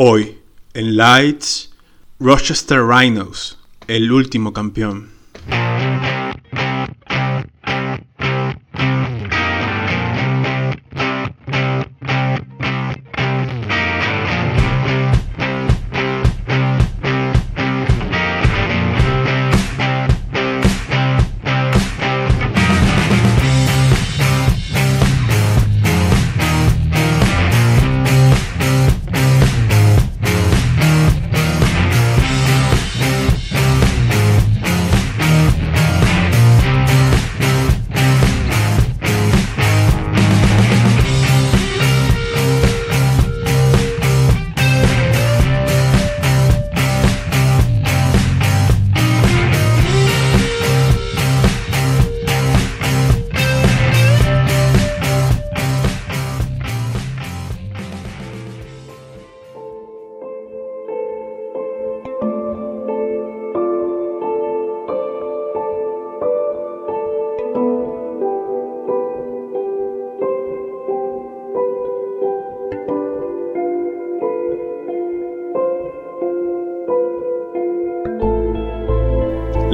Hoy, en Lights, Rochester Rhinos, el último campeón.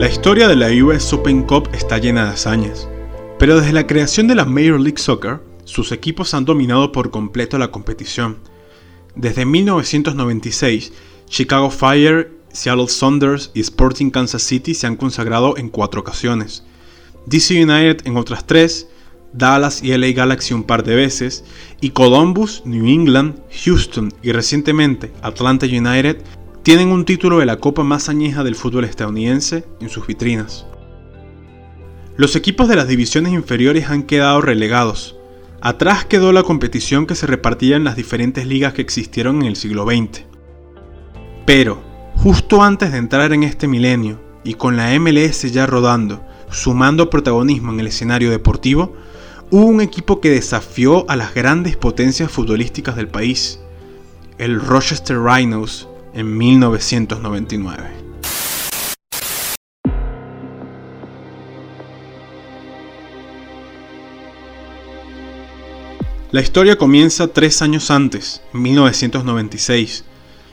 La historia de la US Open Cup está llena de hazañas, pero desde la creación de la Major League Soccer, sus equipos han dominado por completo la competición. Desde 1996, Chicago Fire, Seattle Saunders y Sporting Kansas City se han consagrado en cuatro ocasiones. DC United en otras tres, Dallas y LA Galaxy un par de veces, y Columbus, New England, Houston y recientemente Atlanta United tienen un título de la copa más añeja del fútbol estadounidense en sus vitrinas. Los equipos de las divisiones inferiores han quedado relegados. Atrás quedó la competición que se repartía en las diferentes ligas que existieron en el siglo XX. Pero, justo antes de entrar en este milenio, y con la MLS ya rodando, sumando protagonismo en el escenario deportivo, hubo un equipo que desafió a las grandes potencias futbolísticas del país, el Rochester Rhinos, en 1999. La historia comienza tres años antes, en 1996.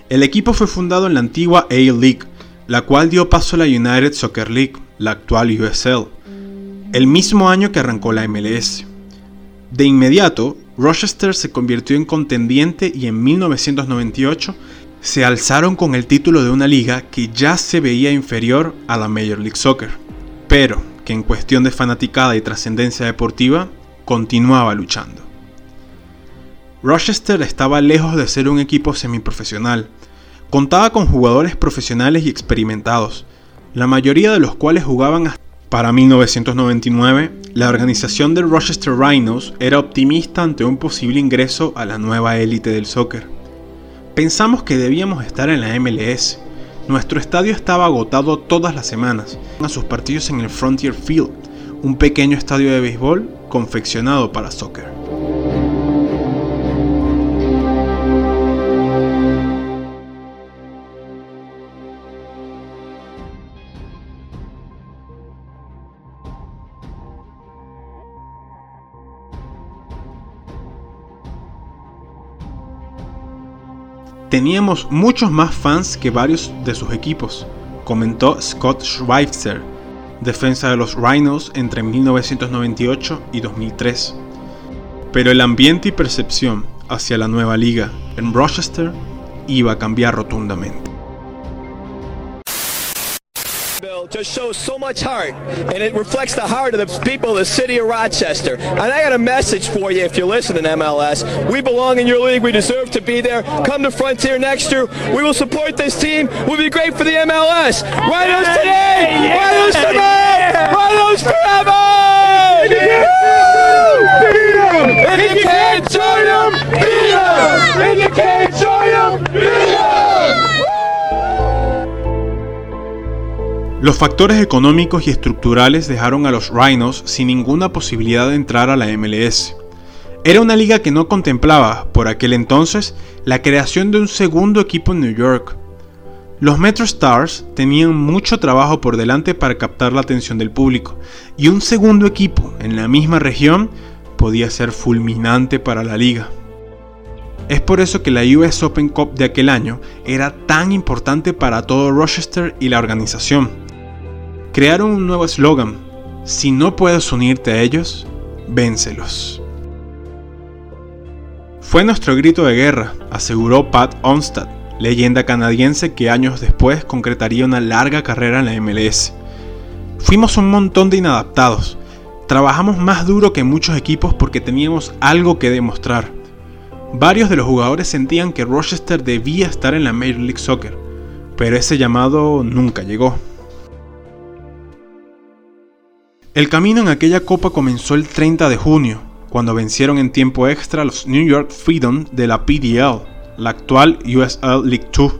El equipo fue fundado en la antigua A-League, la cual dio paso a la United Soccer League, la actual USL, el mismo año que arrancó la MLS. De inmediato, Rochester se convirtió en contendiente y en 1998 se alzaron con el título de una liga que ya se veía inferior a la Major League Soccer, pero que en cuestión de fanaticada y trascendencia deportiva continuaba luchando. Rochester estaba lejos de ser un equipo semiprofesional. Contaba con jugadores profesionales y experimentados, la mayoría de los cuales jugaban hasta para 1999, la organización de Rochester Rhinos era optimista ante un posible ingreso a la nueva élite del soccer. Pensamos que debíamos estar en la MLS. Nuestro estadio estaba agotado todas las semanas, a sus partidos en el Frontier Field, un pequeño estadio de béisbol confeccionado para soccer. Teníamos muchos más fans que varios de sus equipos, comentó Scott Schweitzer, defensa de los Rhinos entre 1998 y 2003. Pero el ambiente y percepción hacia la nueva liga en Rochester iba a cambiar rotundamente. Just shows so much heart, and it reflects the heart of the people of the city of Rochester. And I got a message for you if you're listening, MLS. We belong in your league. We deserve to be there. Come to Frontier next year. We will support this team. We'll be great for the MLS. Rhinos today! Rhinos tonight! Rhinos forever! Los factores económicos y estructurales dejaron a los Rhinos sin ninguna posibilidad de entrar a la MLS. Era una liga que no contemplaba, por aquel entonces, la creación de un segundo equipo en New York. Los Metro Stars tenían mucho trabajo por delante para captar la atención del público, y un segundo equipo en la misma región podía ser fulminante para la liga. Es por eso que la US Open Cup de aquel año era tan importante para todo Rochester y la organización. Crearon un nuevo eslogan, si no puedes unirte a ellos, vénselos. Fue nuestro grito de guerra, aseguró Pat Onstad, leyenda canadiense que años después concretaría una larga carrera en la MLS. Fuimos un montón de inadaptados. Trabajamos más duro que muchos equipos porque teníamos algo que demostrar. Varios de los jugadores sentían que Rochester debía estar en la Major League Soccer, pero ese llamado nunca llegó. El camino en aquella copa comenzó el 30 de junio, cuando vencieron en tiempo extra los New York Freedom de la PDL, la actual USL League 2.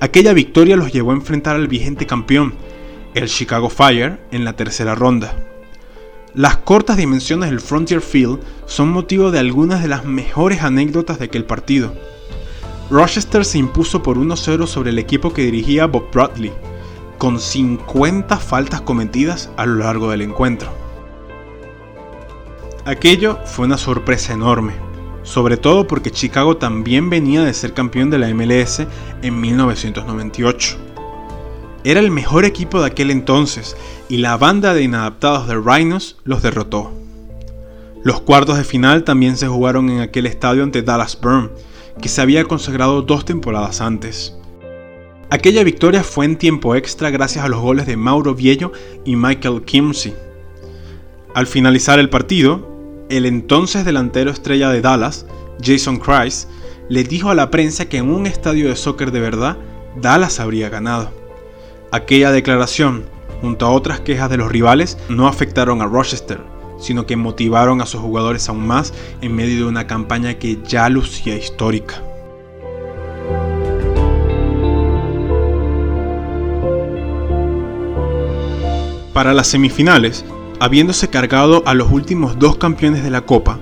Aquella victoria los llevó a enfrentar al vigente campeón, el Chicago Fire, en la tercera ronda. Las cortas dimensiones del Frontier Field son motivo de algunas de las mejores anécdotas de aquel partido. Rochester se impuso por 1-0 sobre el equipo que dirigía Bob Bradley, con 50 faltas cometidas a lo largo del encuentro. Aquello fue una sorpresa enorme, sobre todo porque Chicago también venía de ser campeón de la MLS en 1998. Era el mejor equipo de aquel entonces y la banda de inadaptados de Rhinos los derrotó. Los cuartos de final también se jugaron en aquel estadio ante Dallas Burn, que se había consagrado dos temporadas antes. Aquella victoria fue en tiempo extra gracias a los goles de Mauro Viejo y Michael Kimsey. Al finalizar el partido, el entonces delantero estrella de Dallas, Jason Christ, le dijo a la prensa que en un estadio de soccer de verdad, Dallas habría ganado. Aquella declaración, junto a otras quejas de los rivales, no afectaron a Rochester, sino que motivaron a sus jugadores aún más en medio de una campaña que ya lucía histórica. Para las semifinales, habiéndose cargado a los últimos dos campeones de la Copa,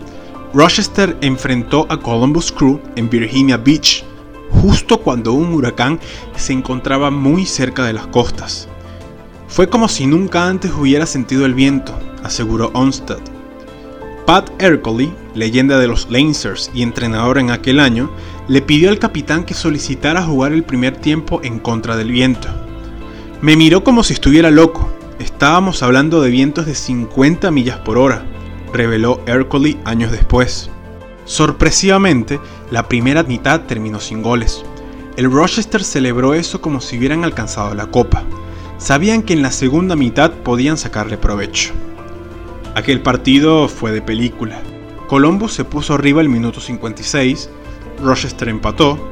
Rochester enfrentó a Columbus Crew en Virginia Beach, justo cuando un huracán se encontraba muy cerca de las costas. Fue como si nunca antes hubiera sentido el viento, aseguró Onstad. Pat Ercole, leyenda de los Lancers y entrenador en aquel año, le pidió al capitán que solicitara jugar el primer tiempo en contra del viento. Me miró como si estuviera loco. Estábamos hablando de vientos de 50 millas por hora, reveló Ercole años después. Sorpresivamente, la primera mitad terminó sin goles. El Rochester celebró eso como si hubieran alcanzado la copa. Sabían que en la segunda mitad podían sacarle provecho. Aquel partido fue de película. Columbus se puso arriba el minuto 56, Rochester empató,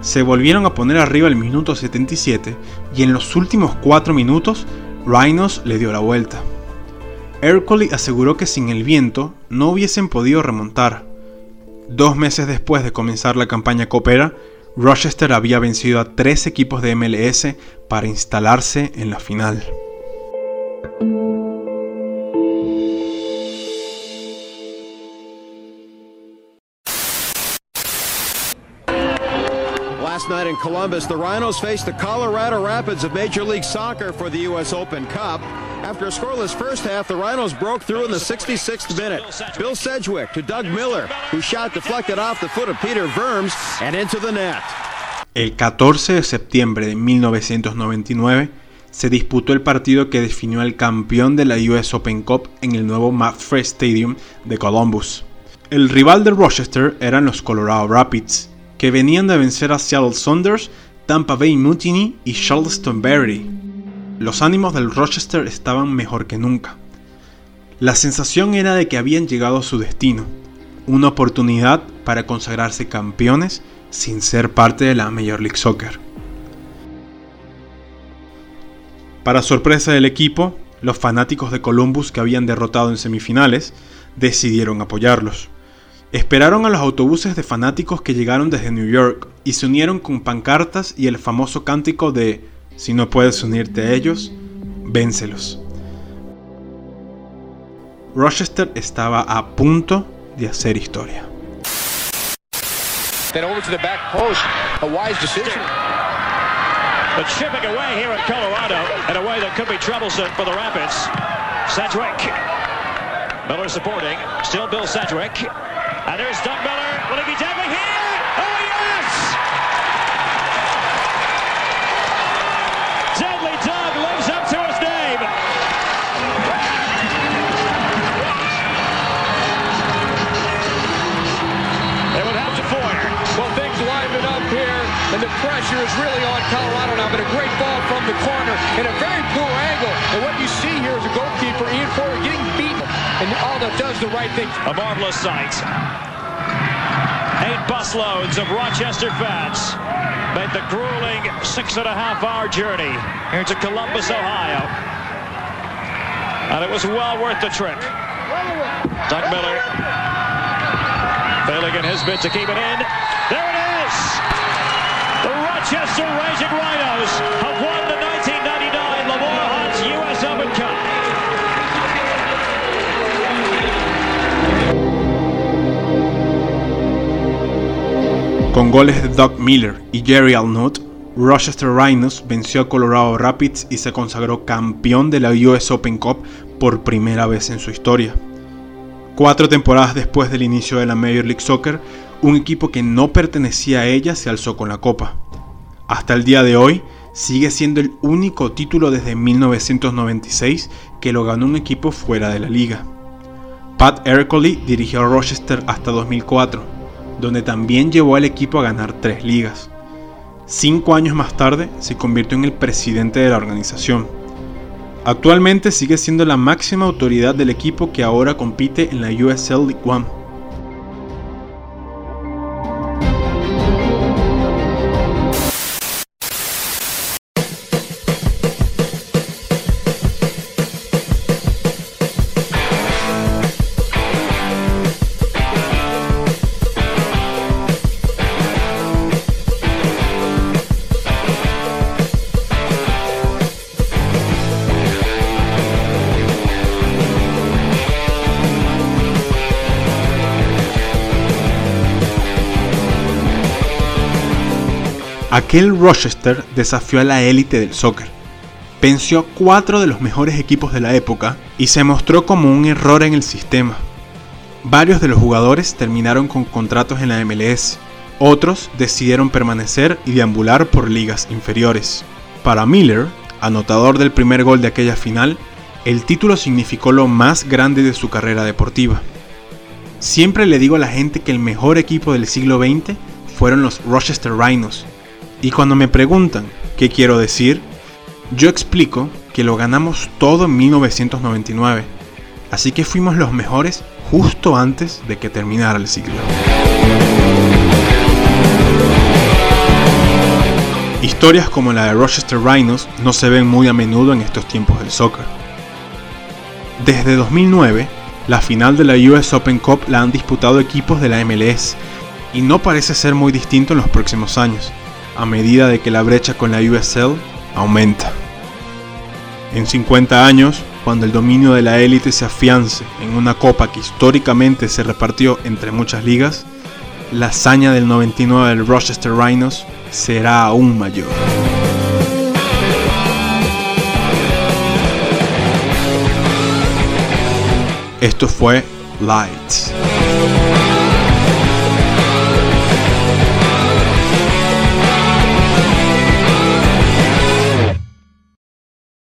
se volvieron a poner arriba el minuto 77 y en los últimos 4 minutos Rhinos le dio la vuelta. Ercole aseguró que sin el viento no hubiesen podido remontar, Dos meses después de comenzar la campaña Coopera, Rochester había vencido a tres equipos de MLS para instalarse en la final. Columbus, the Rhinos faced the Colorado Rapids of Major League Soccer for the U.S. Open Cup. After a scoreless first half, the Rhinos broke through in the 66th minute. Bill Sedgwick to Doug Miller, who shot deflected off the foot of Peter Verms and into the net. El 14 de septiembre de 1999 se disputó el partido que definió al campeón de la US Open Cup en el nuevo McFrey Stadium de Columbus. El rival de Rochester eran los Colorado Rapids, que venían de vencer a Seattle Saunders, Tampa Bay Mutiny y Charleston Berry. Los ánimos del Rochester estaban mejor que nunca. La sensación era de que habían llegado a su destino, una oportunidad para consagrarse campeones sin ser parte de la Major League Soccer. Para sorpresa del equipo, los fanáticos de Columbus que habían derrotado en semifinales decidieron apoyarlos. Esperaron a los autobuses de fanáticos que llegaron desde New York y se unieron con pancartas y el famoso cántico de Si no puedes unirte a ellos, vénselos. Rochester estaba a punto de hacer historia. Then over to the And there's Doug Miller. Will he be tackling here? Oh, yes! Deadly Doug lives up to his name. They would have to Foyer. Well, things liven up here, and the pressure is really on Colorado now, but a great ball from the corner in a very poor angle. And what you see here is a goalkeeper, Ian Foyer, getting beaten and all that does the right thing. A marvelous sight. Eight busloads of Rochester fans made the grueling six and a half hour journey here to Columbus, Ohio. And it was well worth the trip. Doug Miller failing in his bid to keep it in. There it is! The Rochester Raging Rhinos Con goles de Doug Miller y Jerry Alnott, Rochester Rhinos venció a Colorado Rapids y se consagró campeón de la US Open Cup por primera vez en su historia. Cuatro temporadas después del inicio de la Major League Soccer, un equipo que no pertenecía a ella se alzó con la copa. Hasta el día de hoy, sigue siendo el único título desde 1996 que lo ganó un equipo fuera de la liga. Pat Ercoli dirigió a Rochester hasta 2004, donde también llevó al equipo a ganar tres ligas. Cinco años más tarde se convirtió en el presidente de la organización. Actualmente sigue siendo la máxima autoridad del equipo que ahora compite en la USL League One. Aquel Rochester desafió a la élite del soccer. Venció cuatro de los mejores equipos de la época y se mostró como un error en el sistema. Varios de los jugadores terminaron con contratos en la MLS, otros decidieron permanecer y deambular por ligas inferiores. Para Miller, anotador del primer gol de aquella final, el título significó lo más grande de su carrera deportiva. Siempre le digo a la gente que el mejor equipo del siglo XX fueron los Rochester Rhinos, y cuando me preguntan qué quiero decir, yo explico que lo ganamos todo en 1999, así que fuimos los mejores justo antes de que terminara el siglo. Historias como la de Rochester Rhinos no se ven muy a menudo en estos tiempos del soccer. Desde 2009, la final de la US Open Cup la han disputado equipos de la MLS y no parece ser muy distinto en los próximos años a medida de que la brecha con la USL aumenta. En 50 años, cuando el dominio de la élite se afiance en una copa que históricamente se repartió entre muchas ligas, la hazaña del 99 del Rochester Rhinos será aún mayor. Esto fue Lights.